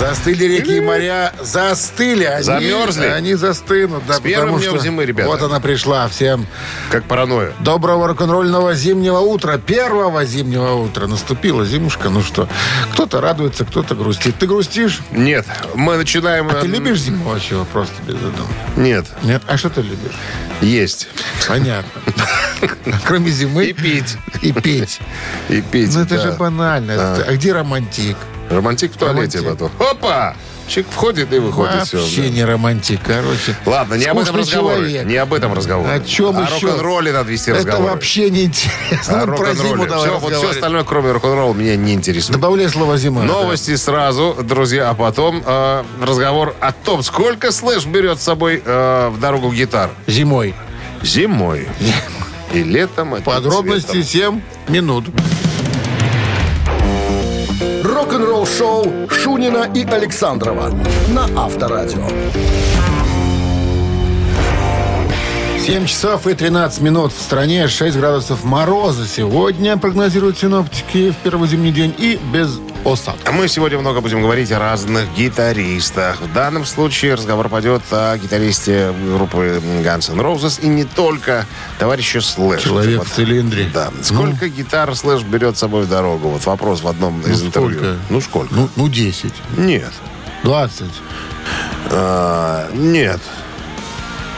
Застыли реки и моря, застыли. Они, Замерзли? Они застынут, да, С первым потому днем что зимы, ребята. Вот она пришла всем. Как паранойя. Доброго рок-н-ролльного зимнего утра, первого зимнего утра. Наступила зимушка, ну что, кто-то радуется, кто-то грустит. Ты грустишь? Нет, мы начинаем... А ты э, любишь зиму вообще просто без этого? Нет, Нет? А что ты любишь? есть. Понятно. Кроме зимы. И пить. И пить. И пить, Ну это же банально. А где романтик? Романтик в туалете Романтик. потом. Опа! Чик входит и выходит все. Вообще не романтик, короче. Ладно, не об этом Скучный разговор. человек. Не об этом разговор. О чем О еще? рок-н-ролле надо вести Это разговор. вообще не интересно. О Ну, про зиму давай Все, вот все остальное, кроме рок-н-ролла, меня не интересует. Добавляй слово «зима». Новости сразу, друзья, а потом э, разговор о том, сколько Слэш берет с собой э, в дорогу гитар. да. Зимой. Зимой. И летом. это Подробности цветом. 7 минут. Рок-н-ролл-шоу Шунина и Александрова на Авторадио. 7 часов и 13 минут в стране, 6 градусов мороза. Сегодня прогнозируют синоптики в первый зимний день и без осадков. А Мы сегодня много будем говорить о разных гитаристах. В данном случае разговор пойдет о гитаристе группы Guns N' Roses и не только товарища Слэш. Человек Вот. в цилиндре. Да. Сколько гитар Слэш берет с собой в дорогу? Вот вопрос в одном из Ну, интервью. сколько? Ну, сколько? Ну, ну 10, Нет. 20, А, нет.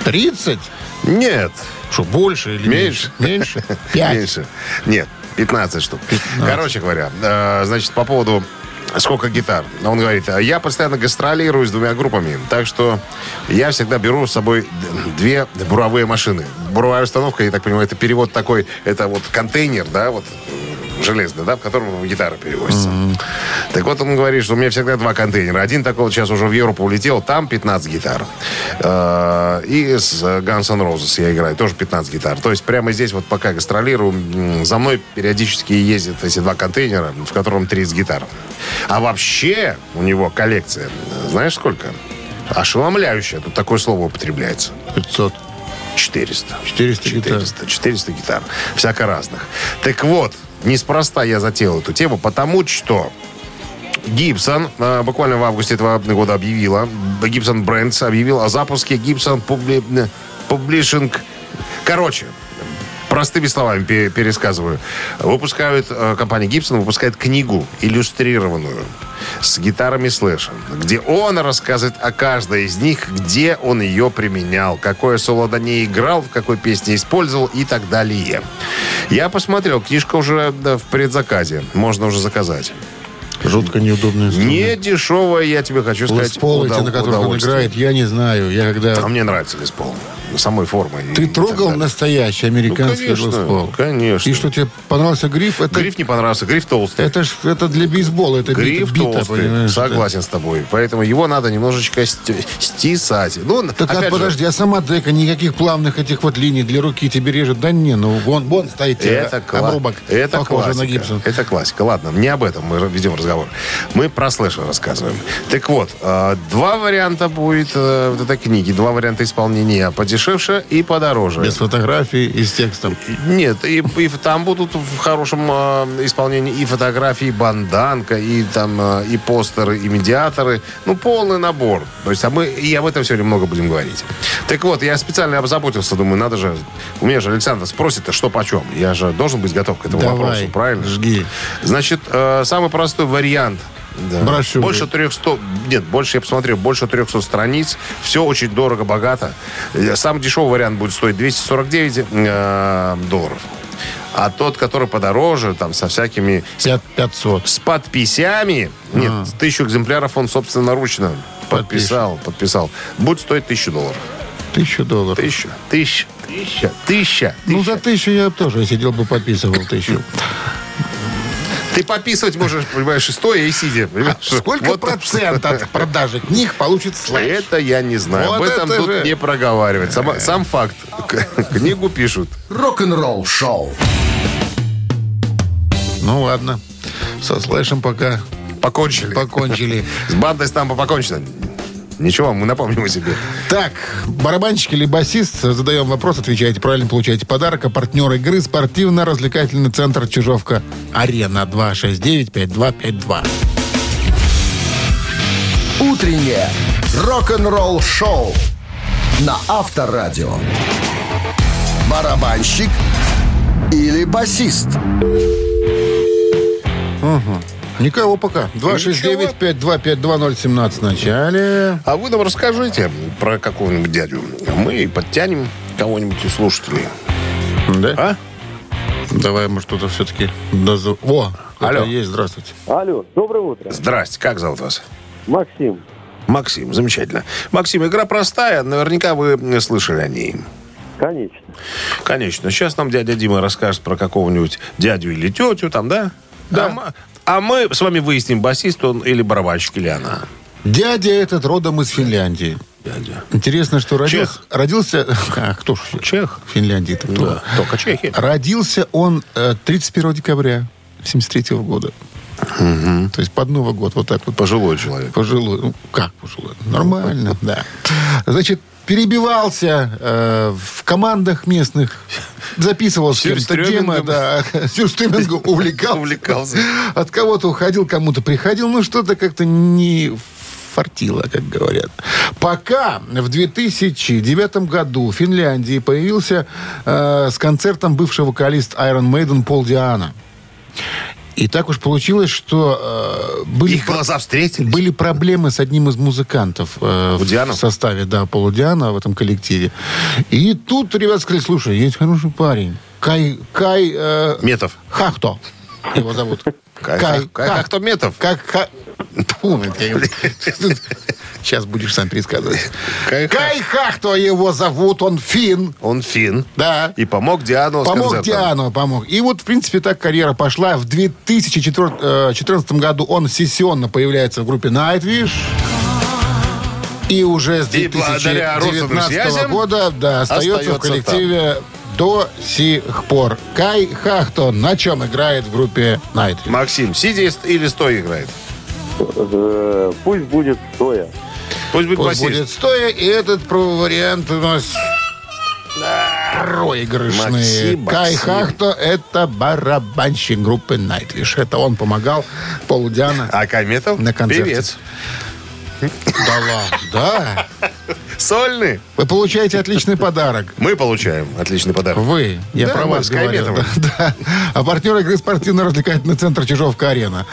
30. Нет. Что, больше или Меньше? меньше? Меньше? 5. Меньше. Нет, 15 штук. Короче говоря, э, значит, по поводу сколько гитар. Он говорит, я постоянно гастролирую с двумя группами, так что я всегда беру с собой две буровые машины. Буровая установка, я так понимаю, это перевод такой, это вот контейнер, да, вот железный, да, в котором гитара перевозится. Так вот он говорит, что у меня всегда два контейнера. Один такой вот сейчас уже в Европу улетел, там 15 гитар. Э, И с Guns N' Roses я играю, тоже 15 гитар. То есть прямо здесь вот пока гастролирую, за мной периодически ездят эти два контейнера, в котором 30 гитар. А вообще у него коллекция, знаешь сколько? Ошеломляющая. Тут такое слово употребляется. 500. 400. 400 гитар. 400, 400 гитар. Всяко разных. Так вот, неспроста я затеял эту тему, потому что Гибсон э, буквально в августе этого года объявила, Гибсон Брендс объявил о запуске Гибсон Publishing. Короче, простыми словами пе- пересказываю. Выпускают, э, компания Гибсон выпускает книгу иллюстрированную с гитарами слэша, где он рассказывает о каждой из них, где он ее применял, какое соло на ней играл, в какой песне использовал и так далее. Я посмотрел, книжка уже да, в предзаказе, можно уже заказать. Жутко неудобный инструмент. Не дешевая, я тебе хочу сказать, Лес Пол, удов- на которых он играет, я не знаю. Я когда... А мне нравится Лес Пол. Самой формой. Ты и трогал настоящий американский Ну, конечно, Лес Пол? конечно. И что, тебе понравился гриф? Это, Гриф не понравился, гриф толстый. это ж это для бейсбола, это Гриф бита, бита, толстый, понимаешь? согласен с тобой. Поэтому его надо немножечко ст- стесать. Ну, Так а, опять же, подожди, а сама дека, никаких плавных этих вот линий для руки тебе режет? Да не, ну вон, вон стоит тебе это, кла- обрубок, это похожий классика. на Гибсон. Это классика. Ладно, не об этом мы ведем разговор. Мы про слэша рассказываем. Так вот, э, два варианта будет э, вот этой книги. Два варианта исполнения. Подешевше и подороже. Без фотографий и с текстом. Нет, и, и там будут в хорошем э, исполнении и фотографии, и банданка, и там э, и постеры, и медиаторы. Ну, полный набор. То есть, а мы и об этом сегодня много будем говорить. Так вот, я специально обзаботился, думаю, надо же... У меня же Александр спросит, а что почем? Я же должен быть готов к этому Давай, вопросу, правильно? жги. Значит, э, самый простой вариант. Да. Брошюры. Больше 300, нет, больше я посмотрел, больше 300 страниц. Все очень дорого, богато. Э, Самый дешевый вариант будет стоить 249 э, долларов. А тот, который подороже, там, со всякими... с- Пят- 500. С подписями, нет, тысячу экземпляров он собственноручно подписал, подписал. Будет стоить тысячу долларов. Тысячу долларов. Тысяча, тысяча, тысяча, тысяча. Ну, за тысячу я тоже сидел бы подписывал тысячу. Ты подписывать можешь, понимаешь, и стоя, и сидя. понимаешь? А Сколько Вот процент от продажи книг получит слэш? Это я не знаю. Вот Об этом это тут же. не проговаривать. Сама- сам факт. Книгу пишут. Рок-н-ролл шоу. Ну, ладно. Со слэшем пока Покончили. покончили. С бандой Стампа покончено. Ничего, мы напомним о себе. Так, барабанщик или басист, задаем вопрос, отвечаете правильно, получаете подарок. А партнер игры спортивно-развлекательный центр Чижовка-Арена 269-5252. Утреннее рок-н-ролл-шоу на Авторадио. Барабанщик или басист? Никого пока. 269-5252017 в начале. А вы нам расскажите про какого-нибудь дядю. Мы подтянем кого-нибудь из слушателей. Да? А? Давай, может, кто-то все-таки... Дозов... О, Алло. есть, здравствуйте. Алло, доброе утро. Здрасте, как зовут вас? Максим. Максим, замечательно. Максим, игра простая, наверняка вы слышали о ней. Конечно. Конечно. Сейчас нам дядя Дима расскажет про какого-нибудь дядю или тетю там, да? Да. А мы, а мы с вами выясним, басист он или барабанщик, или она. Дядя этот родом из Финляндии. Дядя. Интересно, что родился... Чех. Родился... А, кто ж? Чех. В Финляндии кто? Да, только чехи. Родился он э, 31 декабря 73 года. То есть под Новый год. Вот так вот. Пожилой человек. Пожилой. Ну, как пожилой? Нормально, да. Значит, перебивался э, в командах местных, записывал с кем-то темы, да, сюрстримингом увлекался. Увлекался. От кого-то уходил, кому-то приходил, ну что-то как-то не фартило, как говорят. Пока в 2009 году в Финляндии появился э, с концертом бывший вокалист Iron Maiden Пол Диана. И так уж получилось, что э, были, Их глаза встретились. были проблемы с одним из музыкантов э, У Диана? в составе, да, Пола Диана в этом коллективе. И тут ребята сказали, слушай, есть хороший парень. Кай, Кай э, Метов. Хахто его зовут. Кай Хах- Кай Хах- Хахто Метов. Как блин, я- Сейчас будешь сам пересказывать. Кай Хах. Кай Хахто его зовут, он фин. Он фин. Да. И помог Диану Помог. Диану, помог. И вот, в принципе, так карьера пошла. В 2014 году он сессионно появляется в группе Nightwish. И уже с И благодаря родственным 2019 связям года да, остается, остается в коллективе до сих пор. Кай Хахто на чем играет в группе Nightwish? Максим, сидя или стоя играет? Э, Пусть будет стоя. Пусть будет Пусть басист. будет стоя, и этот вариант у нас проигрышный. Максим, Кай Максим. Хахто — это барабанщик группы Nightwish. Это он помогал Полу Диана. А Каметов? На концерте. Певец. Да ладно, да. Сольный. Вы получаете отличный подарок. Мы получаем отличный подарок. Вы, я Да, про вас говорю. Да, да. А партнер игры спортивно-развлекательный центр Чижовка-Арена.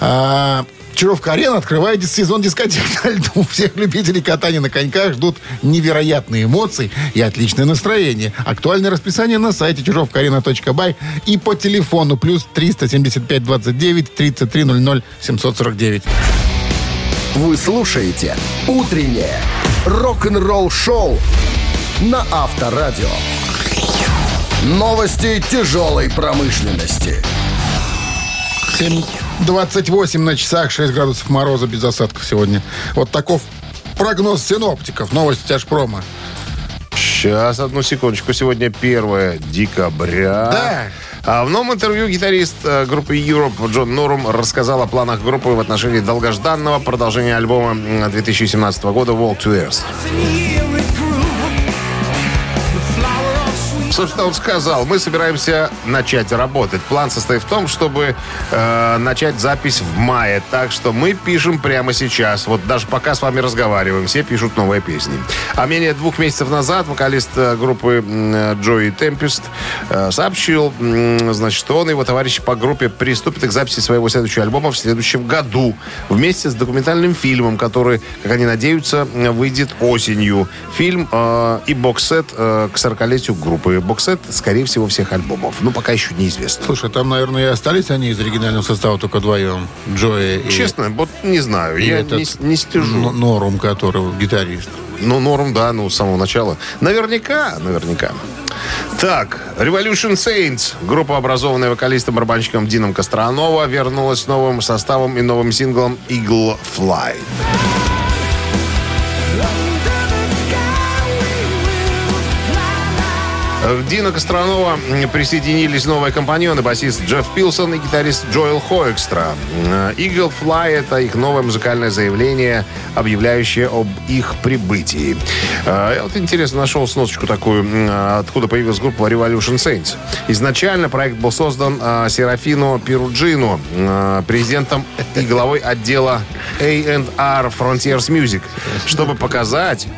А, Чижовка-Арена открывает сезон дискотек на льду. Всех любителей катания на коньках ждут невероятные эмоции и отличное настроение. Актуальное расписание на сайте чижовкаарена.бай и по телефону плюс 375 29 33 00 749. Вы слушаете «Утреннее рок-н-ролл-шоу» на Авторадио. Новости тяжелой промышленности. 7.28 на часах, 6 градусов мороза без осадков сегодня. Вот таков прогноз синоптиков. Новости тяжпрома. Сейчас, одну секундочку. Сегодня 1 декабря. Да. А в новом интервью гитарист э, группы Europe Джон Норум рассказал о планах группы в отношении долгожданного продолжения альбома м, 2017 года «Walk to Earth». Собственно, он сказал, мы собираемся начать работать. План состоит в том, чтобы э, начать запись в мае. Так что мы пишем прямо сейчас. Вот даже пока с вами разговариваем, все пишут новые песни. А менее двух месяцев назад вокалист э, группы э, Джои Темпест э, сообщил, м, значит, что он и его товарищи по группе приступят к записи своего следующего альбома в следующем году. Вместе с документальным фильмом, который, как они надеются, э, выйдет осенью. Фильм э, и боксет э, к 40-летию группы. Боксет, скорее всего, всех альбомов. Ну, пока еще неизвестно. Слушай, там, наверное, и остались они из оригинального состава только вдвоем. Джои и, Честно, вот не знаю. и я этот не, не слежу. Н- Норум, который гитарист. Ну, норм, да, ну, с самого начала. Наверняка, наверняка. Так, Revolution Saints, группа, образованная вокалистом-барабанщиком Дином Костронова, вернулась с новым составом и новым синглом Eagle Fly. Дина Костронова присоединились новые компаньоны, басист Джефф Пилсон и гитарист Джоэл Хоэкстра. Э, Eagle Fly — это их новое музыкальное заявление, объявляющее об их прибытии. Э, Я вот интересно нашел сносочку такую, э, откуда появилась группа Revolution Saints. Изначально проект был создан э, Серафино Перуджино, э, президентом и главой отдела A&R Frontiers Music, чтобы показать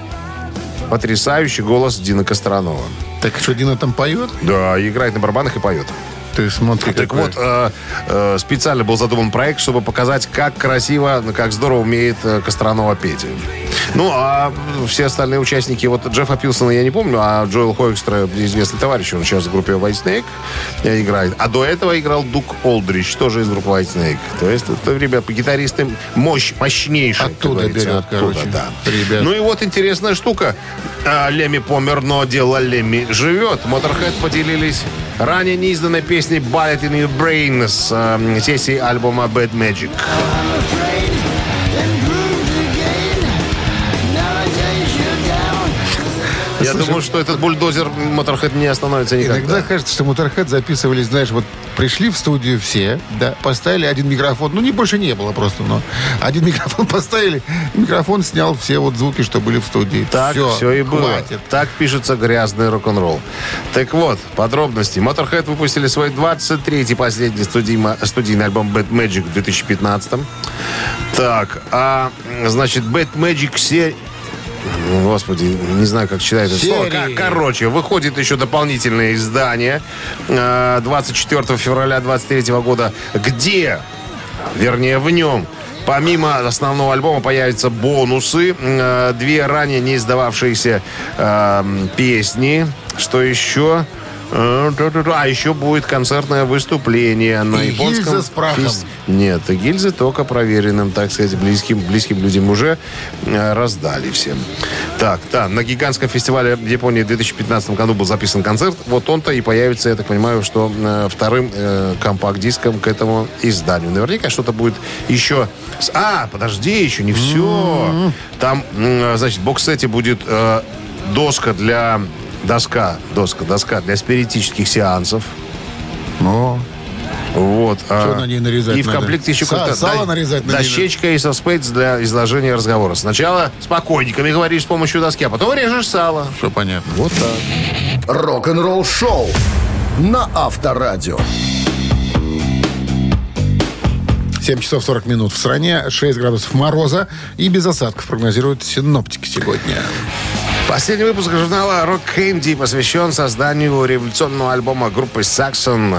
потрясающий голос Дина Костронова. Так что, Дина там поет? Да, играет на барабанах и поет. Ты смотри, Так какой. вот, э, э, специально был задуман проект, чтобы показать, как красиво, как здорово умеет э, Костронова петь. Ну, а все остальные участники, вот Джеффа Пилсона я не помню, а Джоэл Хойкстра, известный товарищ, он сейчас в группе White Snake э, играет. А до этого играл Дук Олдрич, тоже из группы White Snake. То есть, это, ребят, гитаристы мощь, мощнейшие. Оттуда берет, короче, да. ребят. Ну и вот интересная штука. А, Леми помер, но дело Леми живет. Motorhead поделились ранее неизданной песней Bullet in Your Brain с э, сессии альбома Bad Magic. Я думаю, что этот бульдозер Motorhead не остановится никогда. Иногда кажется, что Моторхед записывались, знаешь, вот пришли в студию все, да, поставили один микрофон, ну, не больше не было просто, но один микрофон поставили, микрофон снял все вот звуки, что были в студии. Так все, и было. хватит. Так пишется грязный рок-н-ролл. Так вот, подробности. Motorhead выпустили свой 23-й последний студийма- студийный альбом Bad Magic в 2015 Так, а, значит, Bad Magic серия... Господи, не знаю, как читать это слово. Короче, выходит еще дополнительное издание э, 24 февраля 23 года, где, вернее, в нем Помимо основного альбома появятся бонусы, э, две ранее не издававшиеся э, песни. Что еще? Э. А еще будет концертное выступление на И японском гильза с прахом. фес- Нет, гильзы только проверенным, так сказать, близким, близким людям уже э, раздали всем. Так, да, на гигантском фестивале в Японии в 2015 году был записан концерт. Вот он-то и появится, я так понимаю, что э, вторым э, компакт-диском к этому изданию. Наверняка что-то будет еще... с- А, подожди, еще не все. Там, м, значит, в бокс-сете будет э, доска для... Доска, доска, доска для спиритических сеансов. Ну, Вот. Что на ней нарезать И в надо? комплекте еще Са- как-то сало нарезать на дощечка и соспейтс для изложения разговора. Сначала спокойниками говоришь с помощью доски, а потом режешь сало. все понятно. Вот так. Рок-н-ролл шоу на Авторадио. 7 часов 40 минут в стране, 6 градусов мороза и без осадков прогнозируют синоптики сегодня. Последний выпуск журнала Rock Candy посвящен созданию революционного альбома группы Saxon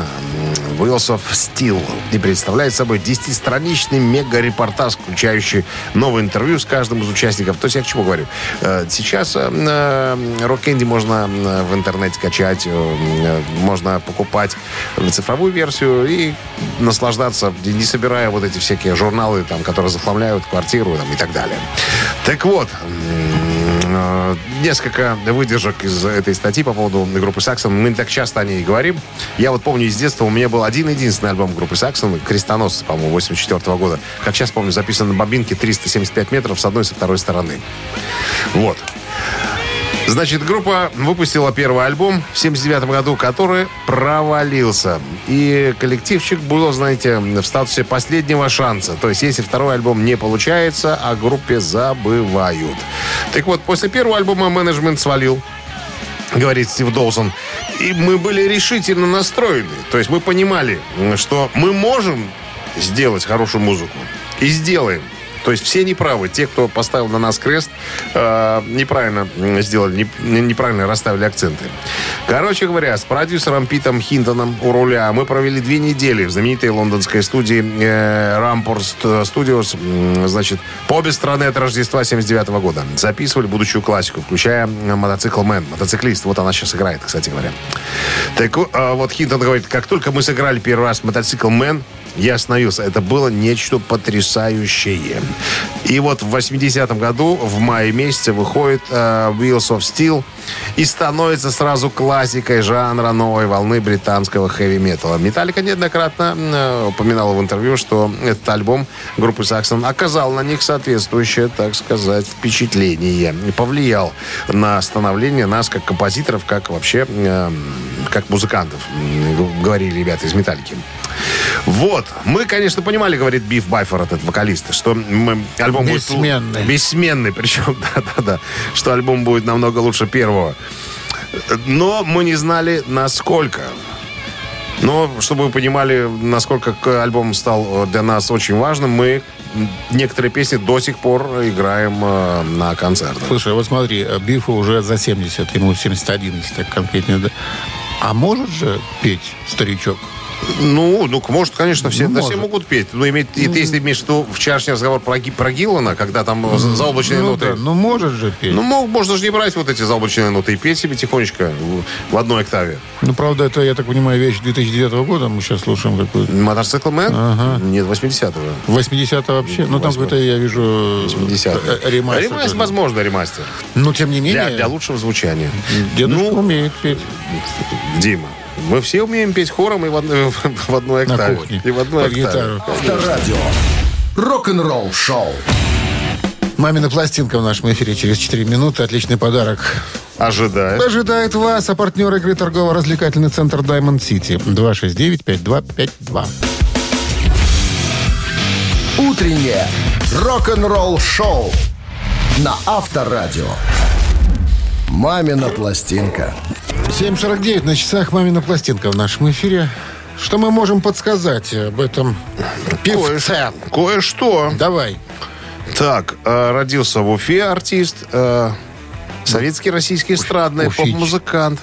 Wheels of Steel и представляет собой 10-страничный мега-репортаж, включающий новое интервью с каждым из участников. То есть я к чему говорю? Э, Сейчас э, э, Rock Candy можно э, в интернете качать, можно покупать цифровую версию и наслаждаться, не собирая вот эти всякие журналы, там, которые захламляют квартиру там, и так далее. Так вот, Несколько выдержек из этой статьи по поводу группы Саксон. Мы не так часто о ней говорим. Я вот помню из детства, у меня был один-единственный альбом группы Саксон, «Крестоносцы», по-моему, 84 года. Как сейчас помню, записан на бобинке 375 метров с одной и со второй стороны. Вот. Значит, группа выпустила первый альбом в 79 году, который провалился. И коллективчик был, знаете, в статусе последнего шанса. То есть, если второй альбом не получается, о группе забывают. Так вот, после первого альбома менеджмент свалил говорит Стив Доусон. И мы были решительно настроены. То есть мы понимали, что мы можем сделать хорошую музыку. И сделаем. То есть все неправы. Те, кто поставил на нас крест, э, неправильно сделали, не- неправильно расставили акценты. Короче говоря, с продюсером Питом Хинтоном у руля мы провели две недели в знаменитой лондонской студии э, Ramport Studios, м, значит, по обе стороны от Рождества 79 года. Записывали будущую классику, включая э, мотоцикл Мэн, мотоциклист. Вот она сейчас играет, кстати говоря. Так э, вот Хинтон говорит, как только мы сыграли первый раз мотоцикл Мэн, я остановился. Это было нечто потрясающее. И вот в 80-м году, в мае месяце, выходит э, Wheels of Steel и становится сразу классикой жанра новой волны британского хэви-металла. Металлика неоднократно э, упоминала в интервью, что этот альбом группы Саксон оказал на них соответствующее, так сказать, впечатление и повлиял на становление нас как композиторов, как вообще э, как музыкантов, говорили ребята из Металлики. Вот. Мы, конечно, понимали, говорит Биф Байфор, этот вокалист, что мы, альбом Бессменный. будет... Бессменный. Причем, да-да-да. Что альбом будет намного лучше первого. Но мы не знали, насколько. Но, чтобы вы понимали, насколько альбом стал э, для нас очень важным, мы некоторые песни до сих пор играем э, на концертах. Слушай, вот смотри, э, Бифу уже за 70, ему 71, если так конкретнее. да. А может же петь старичок? Ну, ну, может, конечно, все, Ну, да, все может. могут петь. Но иметь, и ты, если имеешь в виду вчерашний разговор про, про Гиллана, когда там за- заоблачные ну, ноты... да, ну может же петь. Ну, Ну, мог- можно же не брать вот эти заоблачные ноты и петь себе тихонечко в, одной октаве. Ну, правда, это, я так понимаю, вещь 2009 года. Мы сейчас слушаем какую-то. Мотоцикл Мэн? Ага. Нет, 80-го. 80 вообще. Ну, там какой-то, я вижу... 80 э, э, Ремастер. Ремастер, возможно, ремастер. Но, тем не менее, Для, для лучшего звучания. дедушка Ну, умеет петь. Дима, мы все умеем петь хором и в одной, в одной На октаве. кухне. И в одной Под октаве. Авторадио. Рок-н-ролл шоу. Мамина пластинка в нашем эфире через 4 минуты. Отличный подарок. Ожидает. Ожидает вас, а партнер игры торгово-развлекательный центр Diamond City. 269-5252. Утреннее рок-н-ролл шоу на Авторадио. Мамина пластинка. 7.49 на часах «Мамина пластинка» в нашем эфире. Что мы можем подсказать об этом певце? Кое- Кое-что. Давай. Так, э, родился в Уфе артист, э, советский российский эстрадный поп-музыкант,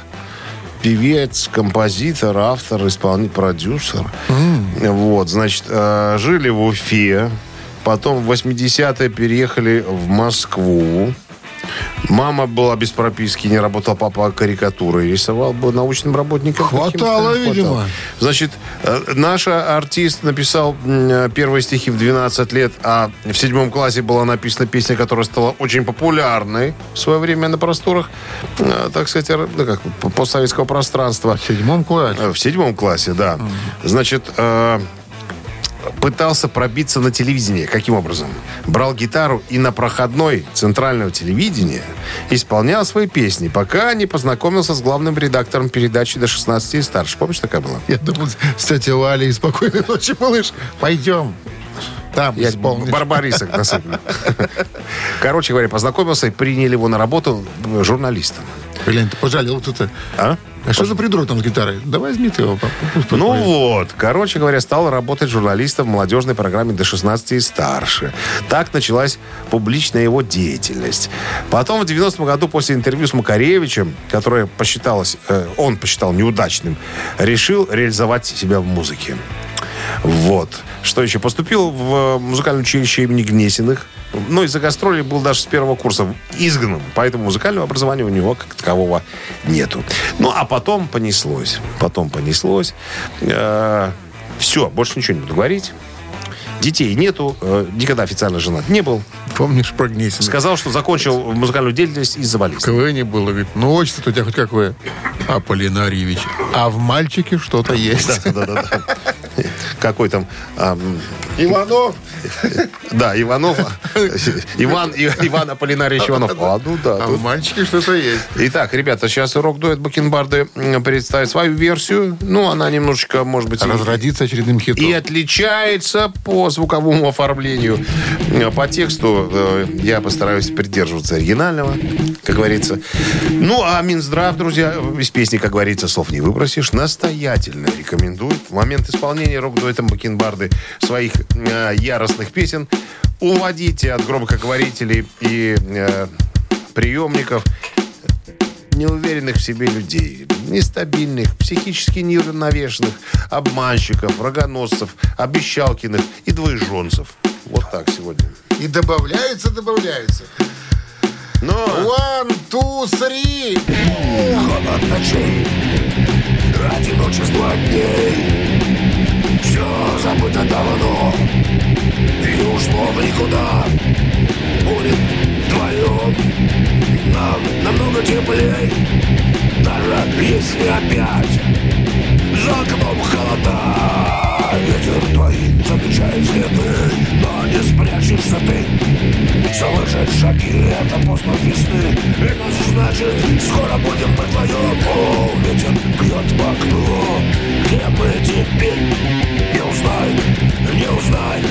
певец, композитор, автор, исполнитель, продюсер. Вот, значит, э, жили в Уфе, потом в 80-е переехали в Москву. Мама была без прописки, не работала, папа карикатуры рисовал, был научным работником. Хватало, видимо. Значит, э, наш артист написал э, первые стихи в 12 лет, а в седьмом классе была написана песня, которая стала очень популярной в свое время на просторах, э, так сказать, р- ну, как, по- постсоветского пространства. В седьмом классе. В седьмом классе, да. Значит, пытался пробиться на телевидение. Каким образом? Брал гитару и на проходной центрального телевидения исполнял свои песни, пока не познакомился с главным редактором передачи до 16 и старше. Помнишь, такая была? Я думал, с тетей Валей спокойной ночи, малыш. Пойдем. Там Я исполнишь. Барбарисок, на. Короче говоря, познакомился и приняли его на работу журналистом. Блин, ты пожалел тут. А? А что за придурок там с гитарой? Да возьми ты его. Ну вот, короче говоря, стал работать журналистом в молодежной программе до 16 и старше. Так началась публичная его деятельность. Потом в 90-м году после интервью с Макаревичем, которое посчиталось, э, он посчитал неудачным, решил реализовать себя в музыке. Вот. Что еще? Поступил в музыкальное училище имени Гнесиных. Ну, из-за гастролей был даже с первого курса изгнан. Поэтому музыкального образования у него как такового нету. Ну, а потом понеслось. Потом понеслось. все, больше ничего не буду говорить. Детей нету. э, никогда официально женат не был. Помнишь про Гнесина? Сказал, что закончил музыкальную деятельность из-за В болезни. КВН было. Говорит, ну, отчество у тебя хоть какое? Аполлинарьевич. А в мальчике что-то есть. Да-да-да. Какой там... ам, Иванов. да, Иванов. Иван, Иван Аполлинарьевич Иванов. А, ну да. А в мальчике что-то есть. Итак, ребята, сейчас рок-дуэт Бакенбарды м, представит свою версию. Ну, она немножечко, может быть, Разродиться очередным хитом. и отличается по звуковому оформлению. По тексту э, я постараюсь придерживаться оригинального, как говорится. Ну, а Минздрав, друзья, из песни, как говорится, слов не выбросишь, настоятельно рекомендует в момент исполнения рок-дуэтом Бакенбарды своих э, яростных песен уводите от громкоговорителей и э, приемников неуверенных в себе людей, нестабильных, психически неравновешенных, обманщиков, рогоносцев, обещалкиных и двоеженцев. Вот так сегодня. И добавляются, добавляются. Но One, two, three. Одиночество дней. Все забыто давно. И ушло в никуда. Будет вдвоем Нам намного теплей. Даже если опять За окном холода Ветер твои замечает следы Но не спрячешься ты. Слышать шаги, это после весны. Это значит, скоро будем мы вдвоем О, ветер бьет в окно Где мы теперь? Не узнает, не узнает,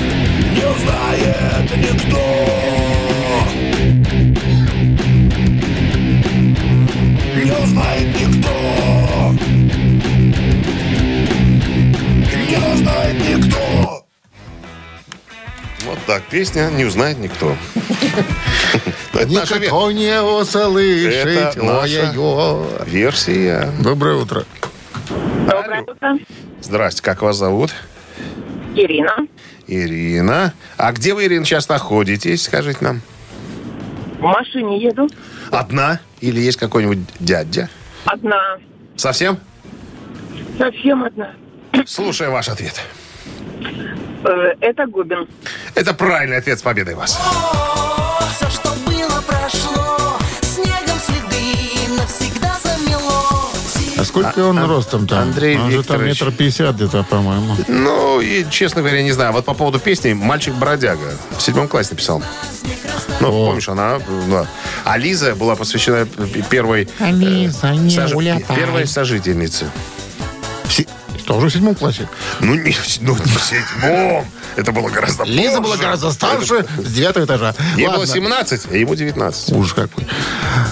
не узнает никто. Не узнает никто Не узнает никто Вот так, песня не узнает никто. Никто не услышит. Это версия. Доброе утро. Доброе утро. Здрасте, как вас зовут? Ирина. Ирина. А где вы, Ирина, сейчас находитесь, скажите нам? В машине еду. Одна? Или есть какой-нибудь дядя? Одна. Совсем? Совсем одна. Слушаем ваш ответ. Э, Это Губин. Это правильный ответ с победой вас. Все, что было, прошло, снегом следы навсегда замело. А сколько он ростом там? Андрей он же там Викторович. метр пятьдесят где-то, по-моему. Ну, и, честно говоря, не знаю. Вот по поводу песни «Мальчик-бродяга» в седьмом классе написал. Ну, помнишь, она... да. А Лиза была посвящена первой... А Лиза, не сож-. Первой сожительнице. Тоже в седьмом классе. Ну, не, ну, не в седьмом. Это было гораздо Лиза позже. была гораздо старше, с девятого этажа. Ей было Ладно. 17, а ему 19. Ужас какой.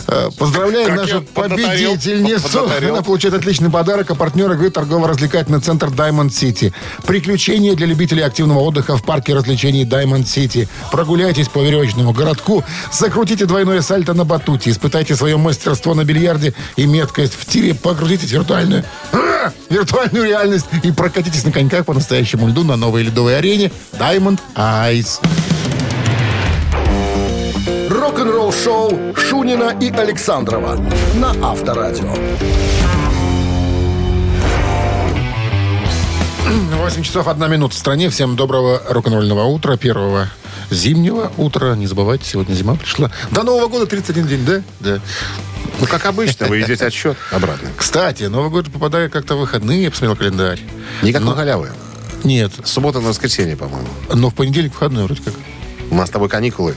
Э, Поздравляем Как нашу я поднаторел, победительницу. поднаторел. Она получает отличный подарок. А партнер игры торгово-развлекательный центр Diamond City. Приключения для любителей активного отдыха в парке развлечений Diamond City. Прогуляйтесь по веревочному городку, закрутите двойное сальто на батуте, испытайте свое мастерство на бильярде и меткость в тире, погрузитесь в виртуальную, а, виртуальную реальность и прокатитесь на коньках по настоящему льду на новой ледовой арене Diamond Ice. Рок-н-ролл-шоу Шунина и Александрова на Авторадио. 8 часов 1 минута в стране. Всем доброго рок-н-ролльного утра. Первого зимнего утра. Не забывайте, сегодня зима пришла. До Нового года 31 день, да? Да. Ну, как обычно, вы ведете отсчет обратно. Кстати, Новый год попадает как-то в выходные, я посмотрел календарь. Никакой Но- халявы. Нет, Суббота на воскресенье, по-моему. но в понедельник выходной вроде как. У нас с тобой каникулы.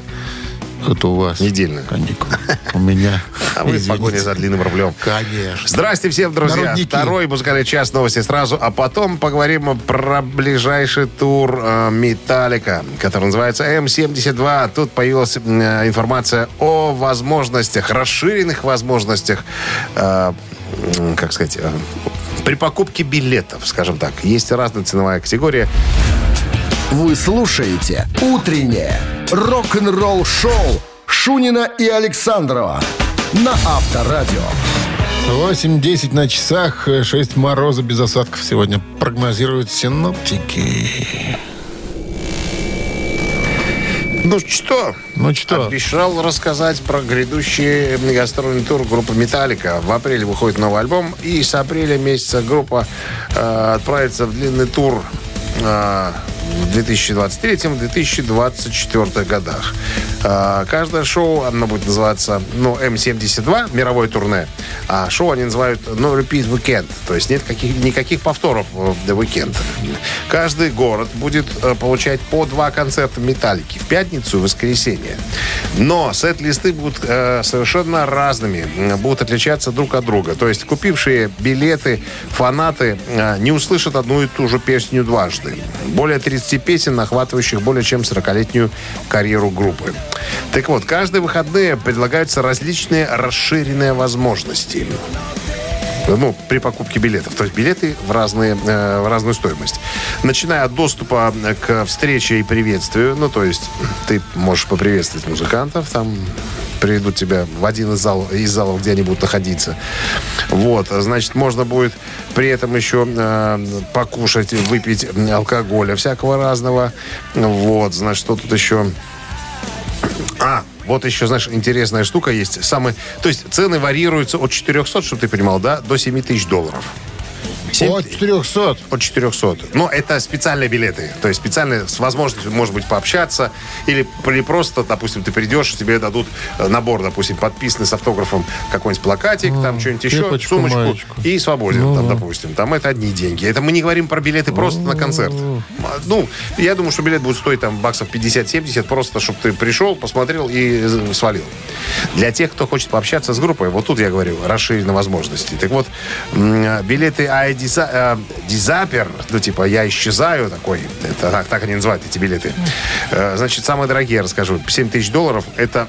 Это у вас. Недельно. Каникулы. У меня. А вы в погоне за длинным рублем. Конечно. Здрасте всем, друзья. Народники. Второй музыкальный час новости сразу, а потом поговорим про ближайший тур э, Металлика, который называется М72. Тут появилась э, информация о возможностях, расширенных возможностях, э, как сказать, при покупке билетов, скажем так. Есть разная ценовая категория. Вы слушаете «Утреннее рок-н-ролл-шоу» Шунина и Александрова на Авторадио. 8-10 на часах, 6 мороза без осадков сегодня прогнозируют синоптики. Ну что? Ну что? Обещал рассказать про грядущий гастрольный тур группы «Металлика». В апреле выходит новый альбом, и с апреля месяца группа э, отправится в длинный тур э, в 2023-2024 годах. Э, каждое шоу, оно будет называться, ну, М72, мировое турне, а шоу они называют No Repeat Weekend, то есть нет каких, никаких повторов The Weekend. Каждый город будет э, получать по два концерта «Металлики» в пятницу и воскресенье. Но сет-листы будут э, совершенно разными, будут отличаться друг от друга. То есть купившие билеты фанаты э, не услышат одну и ту же песню дважды. Более 30 песен, охватывающих более чем 40-летнюю карьеру группы. Так вот, каждые выходные предлагаются различные расширенные возможности ну, при покупке билетов. То есть билеты в, разные, э, в разную стоимость. Начиная от доступа к встрече и приветствию. Ну, то есть ты можешь поприветствовать музыкантов, там приведут тебя в один из, зал, из залов, где они будут находиться. Вот, значит, можно будет при этом еще э, покушать, выпить алкоголя всякого разного. Вот, значит, что тут еще... А, вот еще, знаешь, интересная штука есть. Самый, то есть цены варьируются от 400, чтобы ты понимал, да, до 7 тысяч долларов. Семь- От 400. по 400. Но это специальные билеты. То есть специальные с возможностью, может быть, пообщаться. Или, или просто, допустим, ты придешь, тебе дадут э, набор, допустим, подписанный с автографом какой-нибудь плакатик, там что-нибудь еще, сумочку. маечку. И свободен, там, допустим. Там это одни деньги. Это мы не говорим про билеты просто на концерт. А, Ну, я думаю, что билет будет стоить там баксов 50-70, просто чтобы ты пришел, посмотрел и э, свалил. Для тех, кто хочет пообщаться с группой, вот тут я говорю, расширены возможности. Так вот, м, билеты iDisa- э, Дизапер, ну, типа, я исчезаю такой, это так, так они называют, эти билеты. Э, Значит, самые дорогие, расскажу, 7 тысяч долларов, это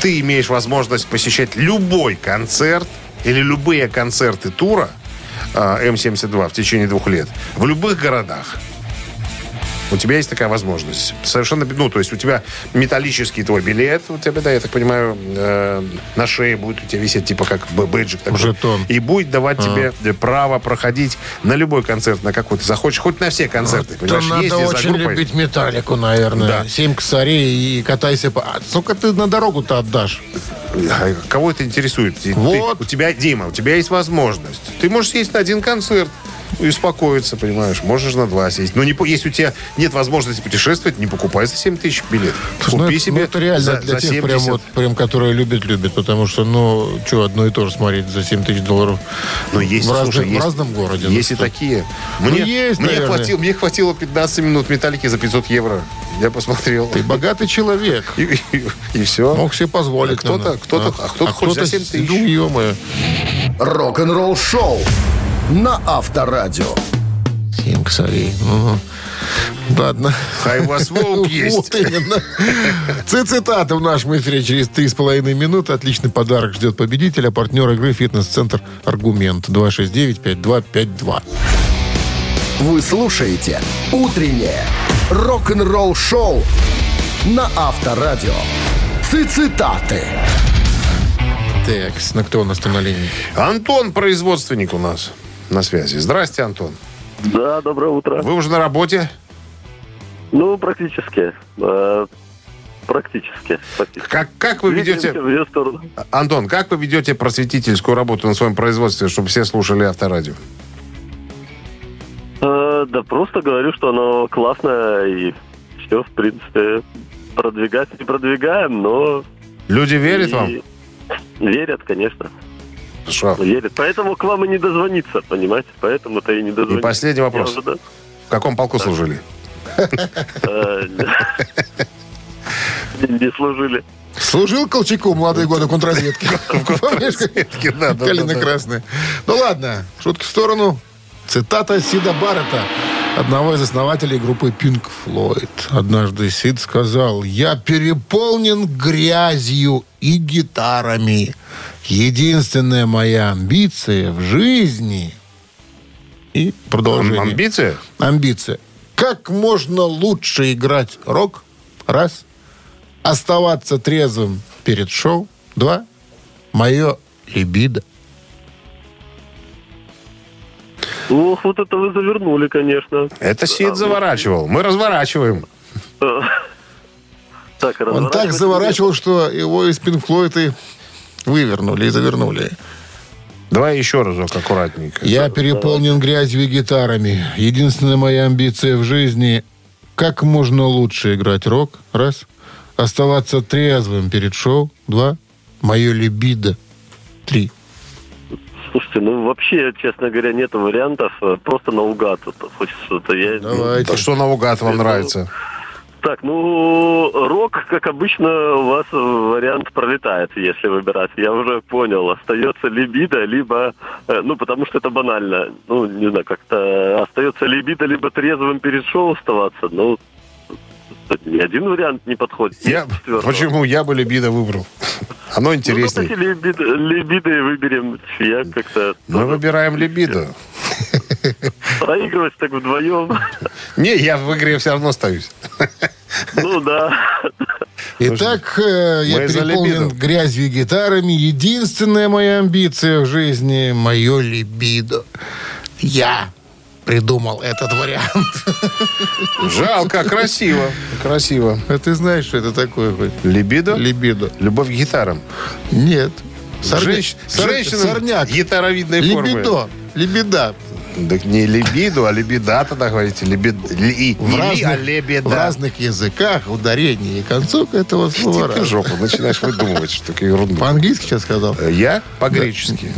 ты имеешь возможность посещать любой концерт или любые концерты тура э, М-72 в течение двух лет в любых городах. У тебя есть такая возможность. Совершенно, ну, то есть у тебя металлический твой билет, у тебя, да, я так понимаю, э, на шее будет у тебя висеть типа как бэджик такой. Жетон. И будет давать тебе э, право проходить на любой концерт, на какой ты захочешь, хоть на все концерты. То понимаешь, надо езди за очень любить металлику, наверное. Да. Семь косарей и катайся по... А сколько ты на дорогу-то отдашь? А Кого это интересует? Вот. ты- у тебя, Дима, у тебя есть возможность. Ты можешь съесть на один концерт и успокоиться, понимаешь. Можешь на два съесть. Но не, по- если у тебя нет возможности путешествовать, не покупай за 7 тысяч билет. Слушай, ну Купи это, себе ну, это реально за, для за тех, прям, 70. вот, прям, которые любят, любят. Потому что, ну, что, одно и то же смотреть за 7 тысяч долларов. Ну, есть, в, разном, слушай, есть, в разном городе. ну, Есть и что. такие. Ну, Мне, есть, мне, наверное. хватило, мне хватило 15 минут металлики за 500 евро. Я посмотрел. Ты богатый человек. И, и, все. Мог себе позволить. А кто-то- кто-то- а кто-то хоть за 7 тысяч. Ну, ё-моё. Рок-н-ролл шоу на Авторадио. Семь косарей. Угу. Ладно. Хай у вас волк есть. Вот именно. Цитаты в нашем эфире через три с половиной минуты. Отличный подарок ждет победителя. Партнер игры «Фитнес-центр Аргумент». 269-5252. Вы слушаете «Утреннее рок-н-ролл шоу» на Авторадио. Цитаты. Так, ну кто у нас там на линии? Антон, производственник у нас на связи. Здрасте, Антон. Да, доброе утро. Вы уже на работе? Ну, практически. Э, практически. практически. Как, как вы ведете... Антон, как вы ведете просветительскую работу на своем производстве, чтобы все слушали авторадио? Э, да просто говорю, что оно классное и все, в принципе, продвигать не продвигаем, но... Люди верят и- вам? Верят, конечно, Хорошо. верят. Поэтому к вам и не дозвониться, понимаете? Поэтому-то и не дозвониться. И последний вопрос. Уже, да, В каком полку служили? э, не- служили. Служил Колчаку в молодые годы контрразведки. Да, да, да, Калино-красные. Ну ладно, шутки в сторону. Цитата Сида Баррета, одного из основателей группы Pink Floyd. Однажды Сид сказал, «Я переполнен грязью и гитарами. Единственная моя амбиция в жизни...» И продолжение. Амбиция? Амбиция. Как можно лучше играть рок? Раз. Оставаться трезвым перед шоу. Два. Мое либидо. Ох, вот это вы завернули, конечно. Это Сид заворачивал. Мы разворачиваем. Так, Он так заворачивал, что его из Floyd и вывернули и завернули. Давай еще разок аккуратненько. Я переполнен грязью и гитарами. Единственная моя амбиция в жизни – как можно лучше играть рок. Раз. Оставаться трезвым перед шоу. Два. Мое либидо. Три. Слушайте, ну вообще, честно говоря, нет вариантов. э, Просто наугад. Хочется что-то. Я... Давайте. А Что наугад вам нравится? Так, ну, рок, как обычно, у вас вариант пролетает, если выбирать. Я уже понял, остается либидо, либо, э, ну, потому что это банально. Ну, не знаю, как-то остается либидо, либо трезвым перед шоу оставаться. Ну, ни один вариант не подходит. Я, почему я бы либидо выбрал? Оно Ну, интереснее. давайте либидо, либидо выберем. Я как-то Мы выбираем либидо. проигрывать так вдвоем. Не, я в игре все равно остаюсь. Ну, да. Итак, э, я переполнен грязью и гитарами. Единственная моя амбиция в жизни – мое либидо. Я придумал этот вариант. Жалко, красиво. Красиво. А ты знаешь, что это такое? Либидо? Либидо. Любовь к гитарам. Нет. Женщ- сор- Женщинам Сорняк. гитаровидной формы. Либидо. Либеда. Так не либиду, а либеда тогда говорите. Либид... Ли... В Не ли, разных, а лебеда. в разных языках ударение и концовка этого слова Ты жопу начинаешь выдумывать, что такое ерунду. По-английски сейчас сказал. Э, Я по-гречески.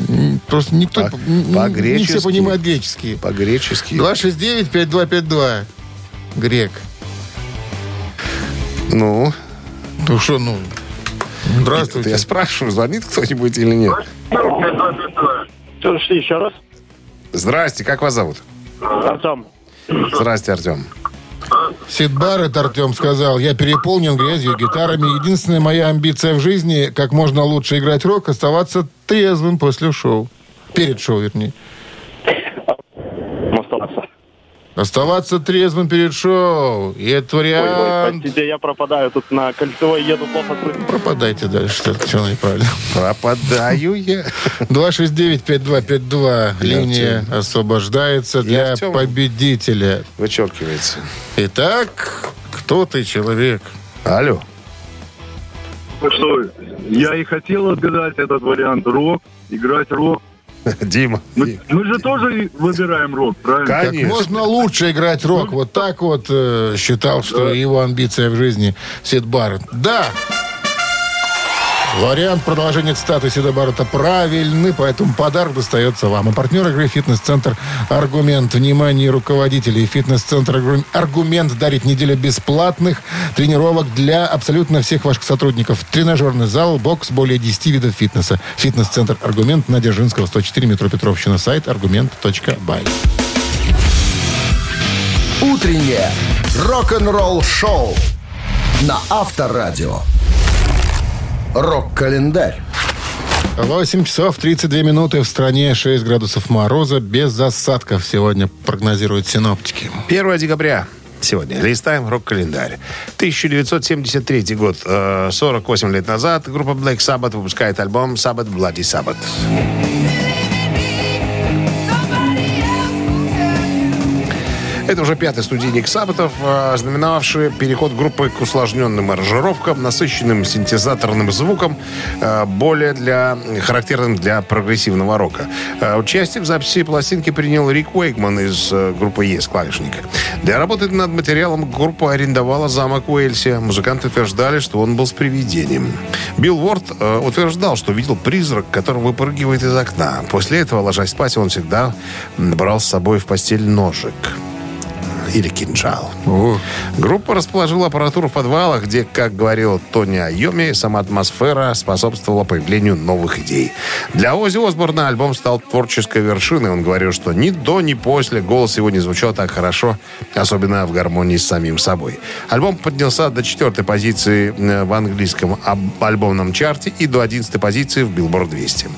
Просто никто, По- не все понимают греческий. По-гречески. 269-5252. Грек. Ну, Ну что, ну, здравствуйте. я спрашиваю, звонит кто-нибудь или нет? Что, еще раз? Здрасте, как вас зовут? Артем. Здрасте, Артем. Сид Барретт, Артем, сказал, я переполнен грязью, гитарами. Единственная моя амбиция в жизни, как можно лучше играть рок, оставаться трезвым после шоу. Перед шоу, вернее. Оставаться. Оставаться трезвым перед шоу. И это Ой, ой, вариант... простите, я пропадаю тут на кольцевой, еду плохо слышно. Пропадайте дальше. Что, что неправильно. Пропадаю я. 269-5252. Линия освобождается для победителя. Вычеркивается. Итак, кто ты, человек? Алло. Ну что, я и хотел отгадать этот вариант рок, играть рок. Дима. Мы, мы же тоже выбираем рок, правильно? Как Конечно. можно лучше играть рок. Вот так вот э, считал, что его амбиция в жизни Сид Барретт. Да! Вариант продолжения цитаты Сида Баррета правильный, поэтому подарок достается вам. А партнер игры «Фитнес-центр Аргумент». Внимание руководителей. «Фитнес-центр Аргу- Аргумент» дарит неделю бесплатных тренировок для абсолютно всех ваших сотрудников. Тренажерный зал, бокс, более 10 видов фитнеса. «Фитнес-центр Аргумент» на Дзержинского, 104, метро Петровщина. Сайт аргумент.бай. Утреннее рок-н-ролл-шоу на Авторадио. Рок-календарь. 8 часов 32 минуты в стране, 6 градусов мороза, без осадков сегодня прогнозируют синоптики. 1 декабря. Сегодня листаем рок-календарь. 1973 год, э, 48 лет назад, группа Black Sabbath выпускает альбом Sabbath Bloody Sabbath. Это уже пятый студийник Саббатов, э, знаменовавший переход группы к усложненным аранжировкам, насыщенным синтезаторным звуком, э, более для, характерным для прогрессивного рока. Э, Участие в записи пластинки принял Рик Уэйкман из группы ЕС, клавишника. Для работы над материалом группа арендовала замок Уэльси. Музыканты утверждали, что он был с привидением. Билл Уорд утверждал, что видел призрак, который выпрыгивает из окна. После этого, ложась спать, он всегда брал с собой в постель ножик или кинжал. Группа расположила аппаратуру в подвалах, где, как говорил Тони Айоми, сама атмосфера способствовала появлению новых идей. Для Ози Осборна альбом стал творческой вершиной. Он говорил, что ни до, ни после голос его не звучал так хорошо, особенно в гармонии с самим собой. Альбом поднялся до четвертой позиции э, в английском альбомном чарте и до одиннадцатой позиции в Billboard 200.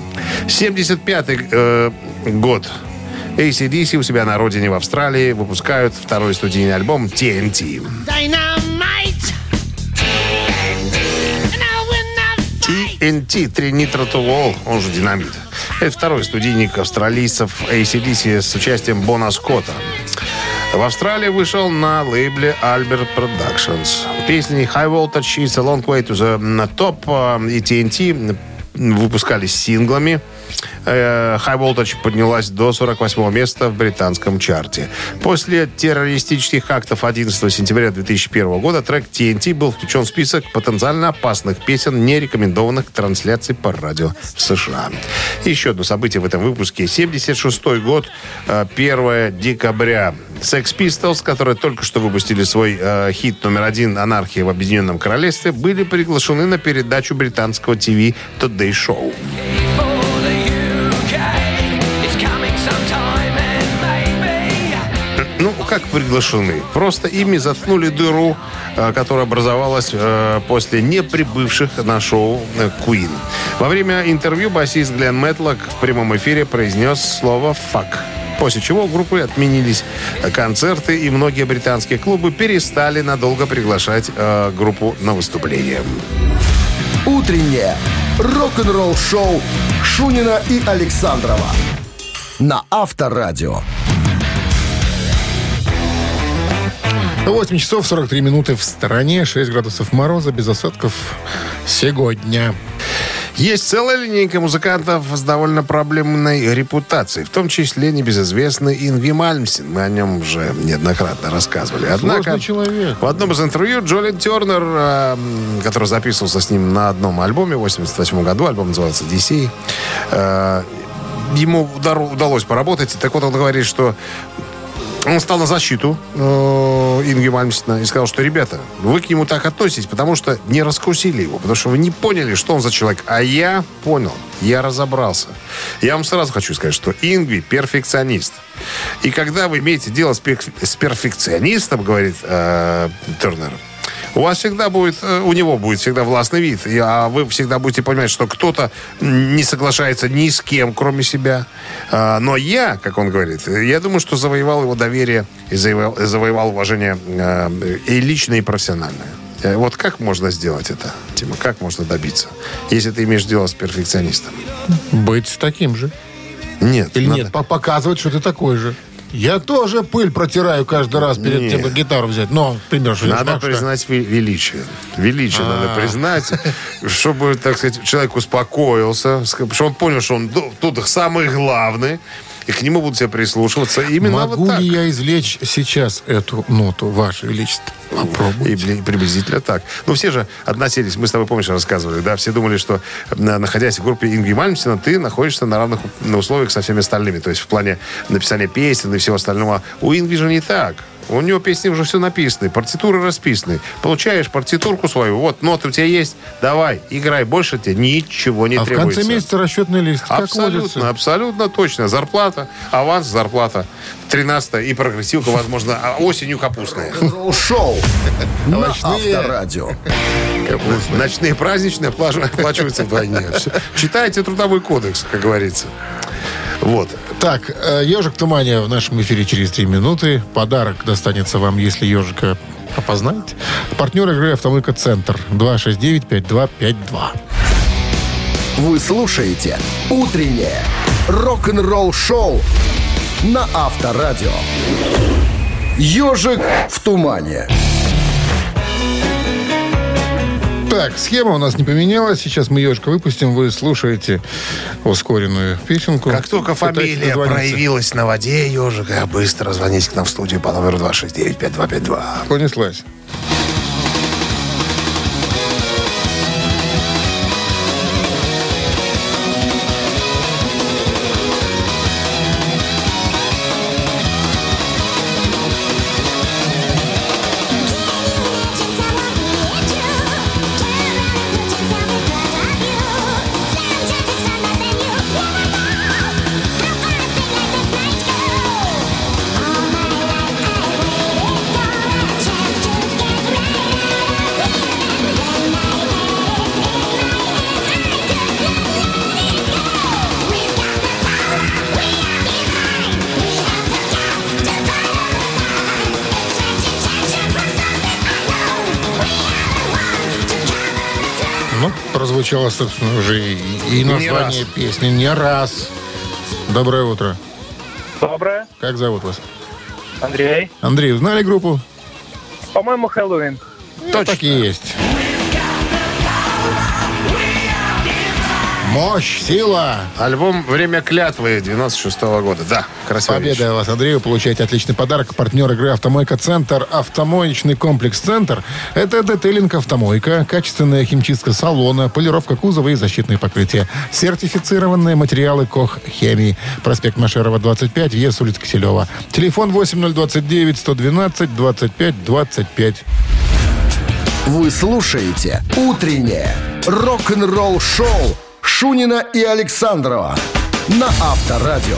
75-й э, год ACDC у себя на родине в Австралии выпускают второй студийный альбом TNT. TNT, Тринитратуол, он же динамит. Это второй студийник австралийцев ACDC с участием Бона Скотта. В Австралии вышел на лейбле Albert Productions. Песни High Voltage и It's a Long Way to the Top э, и TNT выпускались синглами. Э, High Voltage поднялась до 48 места в британском чарте. После террористических актов 11 сентября 2001 года трек TNT был включен в список потенциально опасных песен, не рекомендованных к трансляции по радио в США. Еще одно событие в этом выпуске. 76 год, э, 1 декабря. Sex Pistols, которые только что выпустили свой э, хит номер один «Анархия в Объединенном Королевстве», были приглашены на передачу британского ТВ Today Show. Ну, как приглашены? Просто ими заткнули дыру, э, которая образовалась э, после неприбывших на шоу э, Queen. Во время интервью басист Глен Мэтлок в прямом эфире произнес слово «фак». После чего у группы отменились концерты, и многие британские клубы перестали надолго приглашать группу на выступление. Утреннее рок-н-ролл-шоу Шунина и Александрова на Авторадио. 8 часов 43 минуты в стороне, 6 градусов мороза, без осадков сегодня. Есть целая линейка музыкантов с довольно проблемной репутацией, в том числе небезызвестный Инви Мальмсин. Мы о нем уже неоднократно рассказывали. Однако, человек. в одном из интервью Джолин Тернер, э, который записывался с ним на одном альбоме в 88 году, альбом назывался DC, э, ему удалось поработать. Так вот, он говорит, что он стал на защиту э, Инги Мальмстина и сказал, что, ребята, вы к нему так относитесь, потому что не раскусили его, потому что вы не поняли, что он за человек. А я понял, я разобрался. Я вам сразу хочу сказать, что Ингви перфекционист. И когда вы имеете дело с перфекционистом, говорит э, Тернер, у вас всегда будет, э, у него будет всегда властный вид, а вы всегда будете понимать, что кто-то не соглашается ни с кем, кроме себя. А, Но я, как он говорит, я думаю, что завоевал его доверие и завоевал, завоевал уважение э, и личное, и профессиональное. Э, Вот как можно сделать это, Тима? Как можно добиться, если ты имеешь дело с перфекционистом? Быть таким же. Нет. Или надо- нет, по- показывать, что ты такой же. Я тоже пыль протираю каждый раз перед Нет. тем, как гитару взять. Но, пример, что Надо что- признать ве- величие. Величие А. надо признать, чтобы, так сказать, человек успокоился, ск- что он понял, что он тут самый главный, и к нему будут все прислушиваться. Именно Могу вот так. ли я извлечь сейчас эту ноту, Ваше Величество? Попробуй. И бли- приблизительно так. Ну, все же относились, мы с тобой, помнишь, рассказывали, да, все думали, что, на- находясь в группе Инги Мальмстина, ты находишься на равных на условиях со всеми остальными. То есть в плане написания песен и всего остального. У Инги же не так. У него песни уже все написаны, партитуры расписаны. Получаешь партитурку свою, вот, ноты у тебя есть, давай, играй, больше тебе ничего не а в требуется. конце месяца расчетный лист, как Абсолютно, водится. абсолютно точно. Зарплата, аванс, зарплата. 13 и прогрессивка, возможно, а осенью капустная. Шоу на. Авторадио. Ночные праздничные оплачиваются вдвойне. Читайте трудовой кодекс, как говорится. Вот. Так, э, «Ежик в тумане» в нашем эфире через три минуты. Подарок достанется вам, если ежика опознаете. Партнер игры «Автомойка Центр» 269-5252. Вы слушаете «Утреннее рок-н-ролл-шоу» на Авторадио. «Ежик в тумане». Так, схема у нас не поменялась. Сейчас мы ежика выпустим. Вы слушаете ускоренную песенку. Как только фамилия проявилась на воде ежика, быстро звоните к нам в студию по номеру 269-5252. Понеслась. Прозвучало, собственно, уже и, и название раз. песни не раз. Доброе утро. Доброе. Как зовут вас? Андрей. Андрей, узнали группу? По-моему, Хэллоуин. Точно. Так и есть. Мощь, сила. Альбом «Время клятвы» 96 года. Да, красивая вещь. Победа вас, Андрей. Вы получаете отличный подарок. Партнер игры «Автомойка Центр». Автомоечный комплекс «Центр» — это детейлинг «Автомойка», качественная химчистка салона, полировка кузова и защитные покрытия. Сертифицированные материалы КОХ «Хемии». Проспект Машерова, 25, въезд с улицы Киселева. Телефон 8029 112 25 25. Вы слушаете «Утреннее рок-н-ролл-шоу» Шунина и Александрова на Авторадио.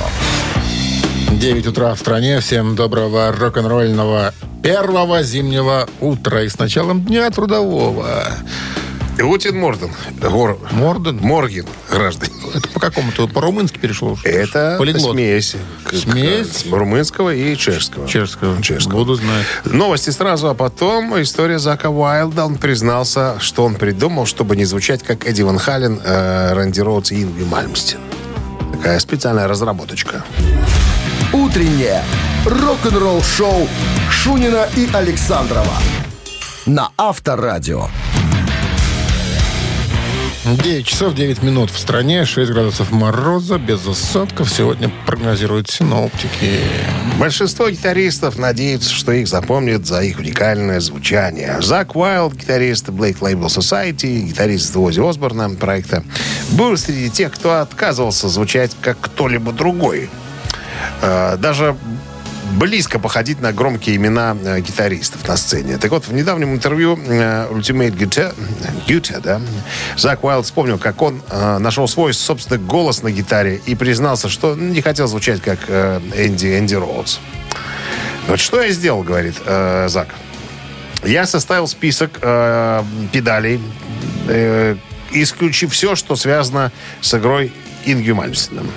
9 утра в стране. Всем доброго рок-н-ролльного первого зимнего утра. И с началом дня трудового. Гутин Морден. Гор... Морден? Морген, граждане. Это по какому-то, по-румынски перешло? что? Это Полиглот. смесь. Смесь? румынского и чешского. Чешского. Чешского. Буду знать. Новости сразу, а потом история Зака Уайлда. Он признался, что он придумал, чтобы не звучать как Эдди Ван Хален, э, Рэнди Роудс и Инви Мальмстин. Такая специальная разработочка. «Утреннее рок-н-ролл-шоу» Шунина и Александрова на Авторадио. 9 часов 9 минут в стране, 6 градусов мороза, без осадков. Сегодня прогнозируют синоптики. Большинство гитаристов надеются, что их запомнят за их уникальное звучание. Зак Уайлд, гитарист Blake Label Society, гитарист Ози Осборна проекта, был среди тех, кто отказывался звучать как кто-либо другой. Э, Даже близко походить на громкие имена э, гитаристов на сцене. Так вот, в недавнем интервью э, Ultimate Guitar, Guitar, да, Зак Уайлд вспомнил, как он э, нашел свой собственный голос на гитаре и признался, что не хотел звучать как э, Энди, Энди Роудс. Вот что я сделал, говорит э, Зак. Я составил список э, педалей, э, исключив все, что связано с игрой Ингью Мальмстеном.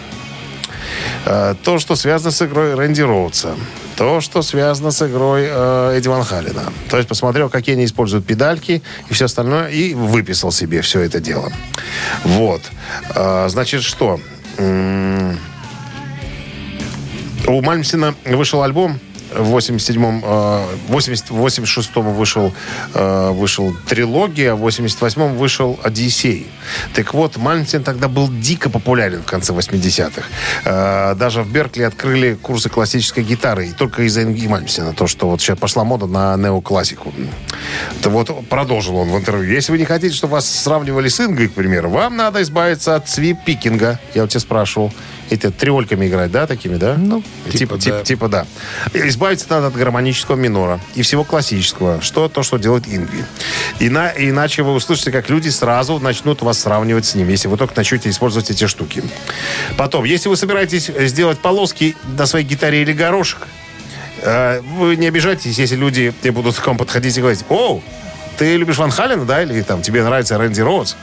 Э, то, что связано с игрой Рэнди Роудса. То, что связано с игрой э, Эдди Ван Халлена. То есть посмотрел, какие они используют педальки и все остальное, и выписал себе все это дело. Вот. Э, значит, что? У Мальмсена вышел альбом в 87-м, э, 80, в 86-м вышел, э, вышел трилогия, в 88-м вышел Одиссей. Так вот, Мальмсен тогда был дико популярен в конце 80-х. Э, даже в Беркли открыли курсы классической гитары. И только из-за Инги Мальмсена. То, что вот сейчас пошла мода на неоклассику. То вот продолжил он в интервью. Если вы не хотите, чтобы вас сравнивали с Ингой, к примеру, вам надо избавиться от свип-пикинга. Я у тебя спрашивал. Эти триольками играть, да, такими, да? Ну, типа, типа, да. типа, да. Избавиться надо от гармонического минора и всего классического. Что то, что делает Ингви. Ина- иначе вы услышите, как люди сразу начнут вас сравнивать с ним, если вы только начнете использовать эти штуки. Потом, если вы собираетесь сделать полоски на своей гитаре или горошек, э, вы не обижайтесь, если люди те будут к вам подходить и говорить, о, ты любишь Ван Халена, да, или там тебе нравится Рэнди Роудс.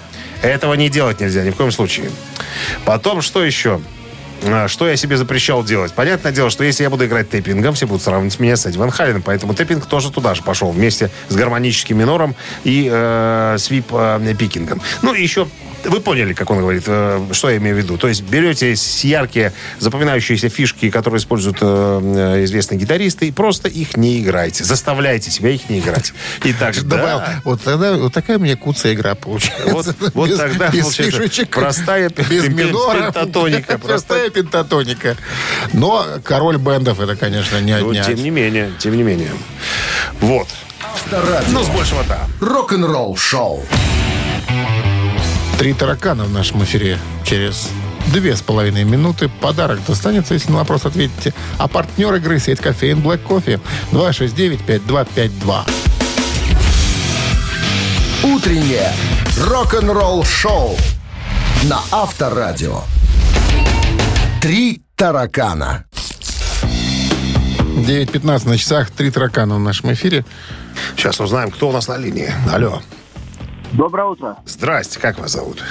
Этого не делать нельзя ни в коем случае. Потом, что еще? А, Что я себе запрещал делать? Понятное дело, что если я буду играть тэппингом, все будут сравнивать меня с Эдди Ван Халленом. Поэтому тэппинг тоже туда же пошел вместе с гармоническим минором и э, свип-пикингом. Ну, и еще вы поняли, как он говорит, э, что я имею в виду. То есть берете с- яркие, запоминающиеся фишки, которые используют э, э, известные гитаристы, и просто их не играйте. Заставляйте себя их не играть. И так же, Добавил, да. вот тогда вот такая у меня куцая игра получается. Вот, вот Без- тогда без получается фишечек, простая без пен- минора, пентатоника. Простая пентатоника. Но король бендов это, конечно, не Ну, отнять. тем не менее, тем не менее. Вот. Авторадио. Ну, с большего да. Рок-н-ролл шоу. Три таракана в нашем эфире через две с половиной минуты. Подарок достанется, если на вопрос ответите. А партнер игры сеть кофеин Black Кофе 269-5252. Утреннее рок-н-ролл шоу на Авторадио. Три таракана. 9.15 на часах. Три таракана в нашем эфире. Сейчас узнаем, кто у нас на линии. Алло. Доброе утро. Здрасте, как вас зовут?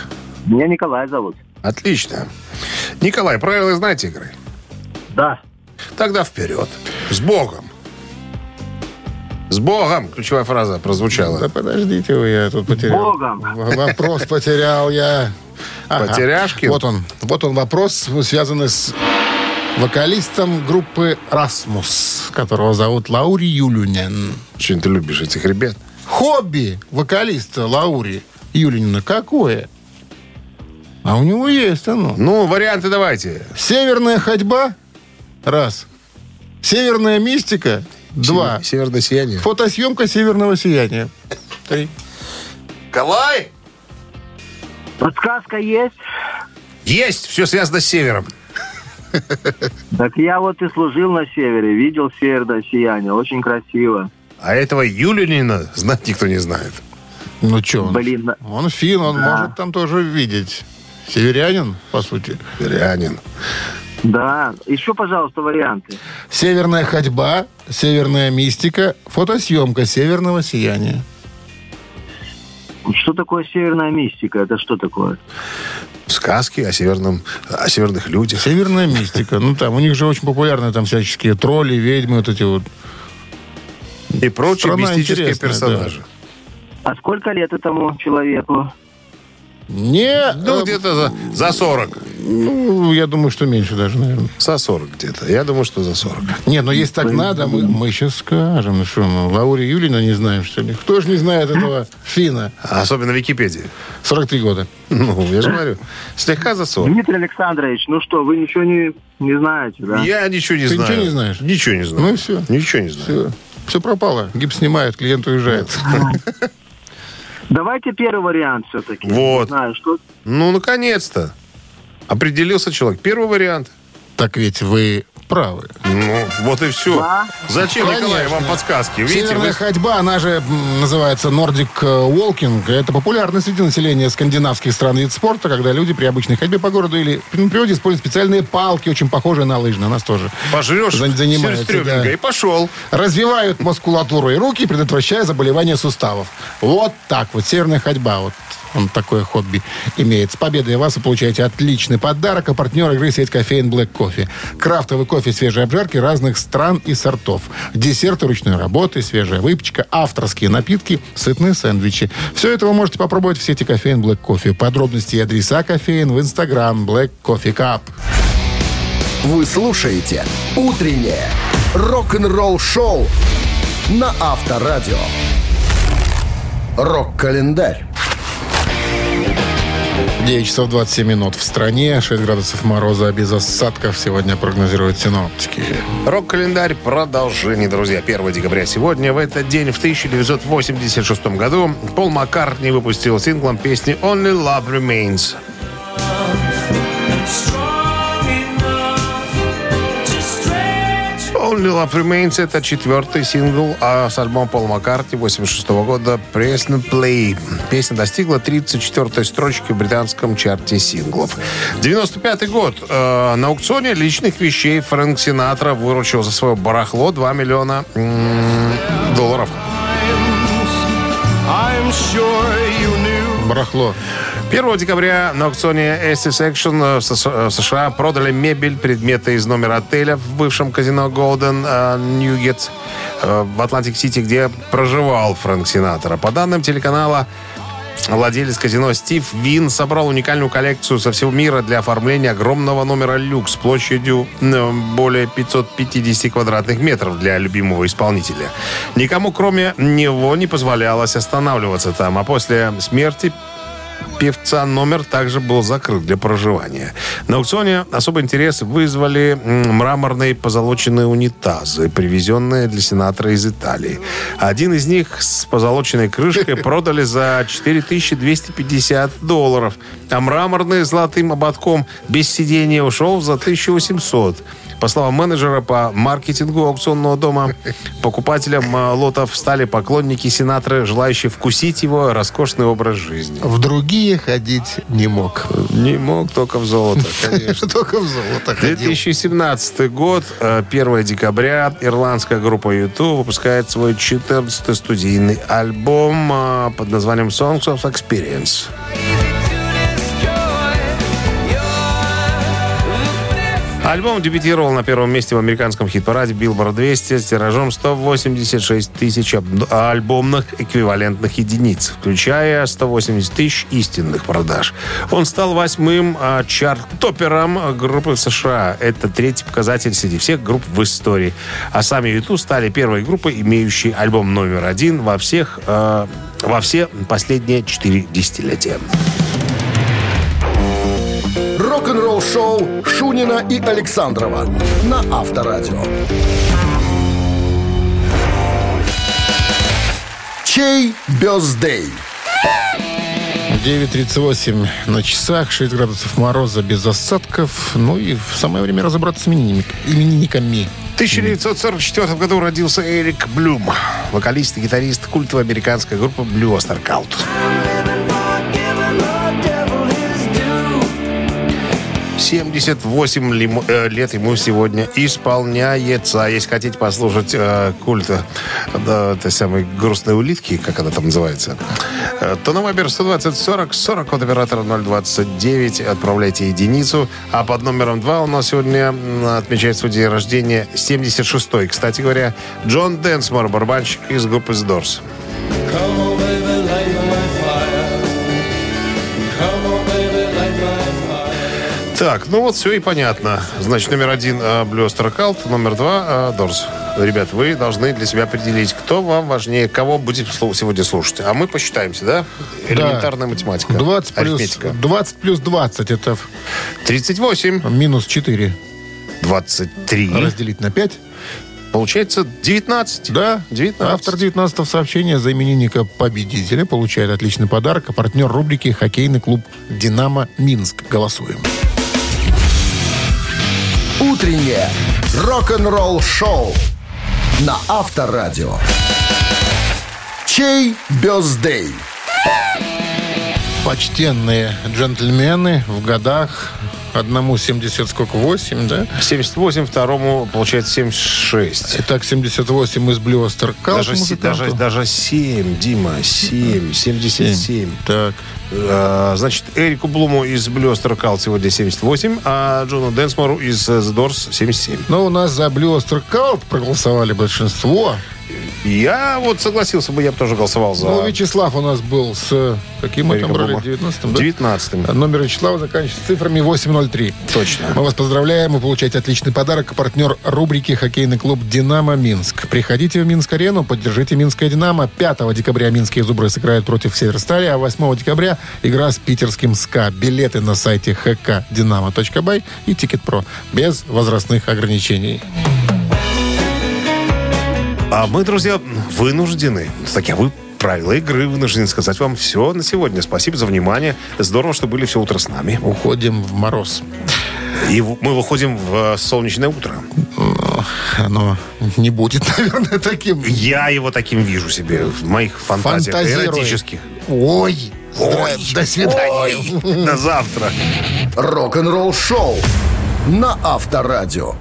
Меня Николай зовут. Отлично. Николай, правила знаете игры? Да. Тогда вперед. С Богом. С Богом! Ключевая фраза прозвучала. Да подождите вы, я тут потерял. Богом. В- Вопрос потерял я. Ага. Потеряшкин? Вот он. Вот он вопрос, связанный с вокалистом группы «Расмус», которого зовут Лаури Юлюнен. Очень ты любишь этих ребят. Хобби вокалиста Лаури Юлинина какое? А у него есть оно. Ну, варианты давайте. Северная ходьба. Раз. Северная мистика. Два. Северное сияние. Фотосъемка северного сияния. Три. Николай! Подсказка есть? Есть! Все связано с севером. Так я вот и служил на севере, видел северное сияние, очень красиво. А этого Юлинина знать никто не знает. Ну что, он, Блин, на- он фин, он может там тоже видеть. Северянин, по сути. Северянин. Да. Еще, пожалуйста, варианты. Северная ходьба, северная мистика, фотосъемка северного сияния. Что такое северная мистика? Это что такое? Сказки о северном, о северных людях. Северная мистика. Ну там, у них же очень популярны там всяческие тролли, ведьмы, вот эти вот. И прочие Страна мистические персонажи. А сколько лет этому человеку? Не, Ну, э, где-то за, за 40. ну, я думаю, что меньше даже, наверное. За 40 где-то. Я думаю, что за 40. Нет, ну если так надо, мы, мы сейчас скажем. Ну что, мы Лаури Юлина не знаем, что ли? Кто же не знает этого финна? Особенно в Википедии. 43 года. Ну, я же говорю. Слегка за 40. Дмитрий Александрович, ну что, вы ничего не, не знаете, да? Я ничего не Ты знаю. ничего не знаешь? Ничего не знаю. Ну и все. Ничего не знаю. Все, все пропало. Гипс снимают, клиент уезжает. Давайте первый вариант все-таки. Вот. Не знаю, что... Ну, наконец-то. Определился человек. Первый вариант. Так ведь вы правы. Ну, вот и все. Да. Зачем, Николай, Конечно. вам подсказки? Видите, Северная вы- ходьба, она же называется Nordic э, Walking. Это популярный среди населения скандинавских стран вид спорта, когда люди при обычной ходьбе по городу или на природе используют специальные палки, очень похожие на лыжные. У нас тоже пожрешь за- занимаются, да. и пошел. развивают мускулатуру и руки, предотвращая заболевания суставов. Вот так вот. Северная ходьба. Вот такое хобби имеет. С победой вас вы получаете отличный подарок. А партнер игры сеть кофеин Black Coffee. Крафтовый кофе свежей обжарки разных стран и сортов. Десерты ручной работы, свежая выпечка, авторские напитки, сытные сэндвичи. Все это вы можете попробовать в сети кофеин Black Coffee. Подробности и адреса кофеин в инстаграм Black Coffee Cup. Вы слушаете «Утреннее рок-н-ролл-шоу» на Авторадио. Рок-календарь. 9 часов 27 минут в стране, 6 градусов мороза без осадков сегодня прогнозируют синоптики. Рок-календарь продолжение, друзья. 1 декабря сегодня. В этот день, в 1986 году, Пол Маккартни выпустил синглом песни «Only Love Remains». Only Love Remains — это четвертый сингл а с альбома Пола Маккартни 86 года «Press Play». Песня достигла 34-й строчки в британском чарте синглов. 95 год. Э, на аукционе личных вещей Фрэнк Синатра выручил за свое барахло 2 миллиона м, долларов. Барахло. 1 декабря на аукционе S&S Auction в С- в США продали мебель, предметы из номера отеля в бывшем казино Golden э, Nugget э, в Атлантик-Сити, где проживал Фрэнк Синатора. По данным телеканала, Владелец казино Стив Вин собрал уникальную коллекцию со всего мира для оформления огромного номера люкс площадью э, более 550 квадратных метров для любимого исполнителя. Никому, кроме него, не позволялось останавливаться там, а после смерти певца номер также был закрыт для проживания. На аукционе особый интерес вызвали мраморные позолоченные унитазы, привезенные для сенатора из Италии. Один из них с позолоченной крышкой продали за 4250 долларов, а мраморный с золотым ободком без сидения ушел за 1800. По словам менеджера по маркетингу аукционного дома, покупателям э, лотов стали поклонники сенатора, желающие вкусить его роскошный образ жизни. В другие ходить не мог. Не мог только в золото, конечно. Только в золото ходил. 2017 год, э, 1 декабря, ирландская группа YouTube выпускает свой 14-й студийный альбом э, под названием Songs of Experience. Альбом дебютировал на первом месте в американском хит-параде Billboard 200 с тиражом 186 тысяч альбомных эквивалентных единиц, включая 180 тысяч истинных продаж. Он стал восьмым а, чарт-топером группы в США. Это третий показатель среди всех групп в истории. А сами YouTube стали первой группой, имеющей альбом номер один во всех э, во все последние четыре десятилетия. Рок-н-ролл-шоу Шунина и Александрова на Авторадио. Чей бездей? 9.38 на часах, 6 градусов мороза без осадков. Ну и в самое время разобраться с именинник- именинниками. В 1944 году родился Эрик Блюм, вокалист и гитарист культовой американской группы Blue Oyster Cult. 78 лиму- э, лет ему сегодня исполняется. А Если хотите послушать э, культа да, этой самой грустной улитки, как она там называется, э, то на Вайбер 120 40 40 код оператора 029 отправляйте единицу. А под номером 2 у нас сегодня отмечает свой день рождения 76-й. Кстати говоря, Джон Дэнсмор, барабанщик из группы The Doors. Так, ну вот все и понятно. Значит, номер один Blue Star Cult, номер два э, Doors. Ребят, вы должны для себя определить, кто вам важнее, кого будете слу- сегодня слушать. А мы посчитаемся, да? Элементарная математика. 20 плюс, Арифметика. 20 плюс 20 это 38, минус 4 23. разделить на 5. Получается 19. Да, 19. автор 19 сообщения за именинника победителя получает отличный подарок, а партнер рубрики «Хоккейный клуб «Динамо Минск». Голосуем. Утреннее рок-н-ролл-шоу на Авторадио. Чей бездей? Почтенные джентльмены в годах одному 70, сколько, 8, да? 78, второму получается 76. Итак, 78 из Cult Даже, музыканту. даже, даже 7, Дима, 7, 77. Так. Э, Значит, Эрику Блуму из Star Cult сегодня 78, а Джону Дэнсмору из э, The Doors 77. Но у нас за Star Cult проголосовали большинство. Я вот согласился бы, я бы тоже голосовал за Ну, Вячеслав у нас был с... Каким мы там брали? Блума. 19 да? 19 А Номер Вячеслава заканчивается цифрами 803. Точно. Мы вас поздравляем. Вы получаете отличный подарок. Партнер рубрики «Хоккейный клуб «Динамо Минск». Приходите в Минск-арену, поддержите «Минское Динамо». 5 декабря «Минские зубры» сыграют против «Северстали», а 8 декабря игра с питерским «СКА». Билеты на сайте hkdinamo.by и «Тикет.Про» без возрастных ограничений. А мы, друзья, вынуждены, таковы правила игры, вынуждены сказать вам все на сегодня. Спасибо за внимание. Здорово, что были все утро с нами. Уходим в мороз. И мы выходим в э, солнечное утро. Но оно не будет, наверное, таким. Я его таким вижу себе в моих фантазиях эротических. Ой, Ой, до свидания. Ой, до завтра. Рок-н-ролл-шоу на Авторадио.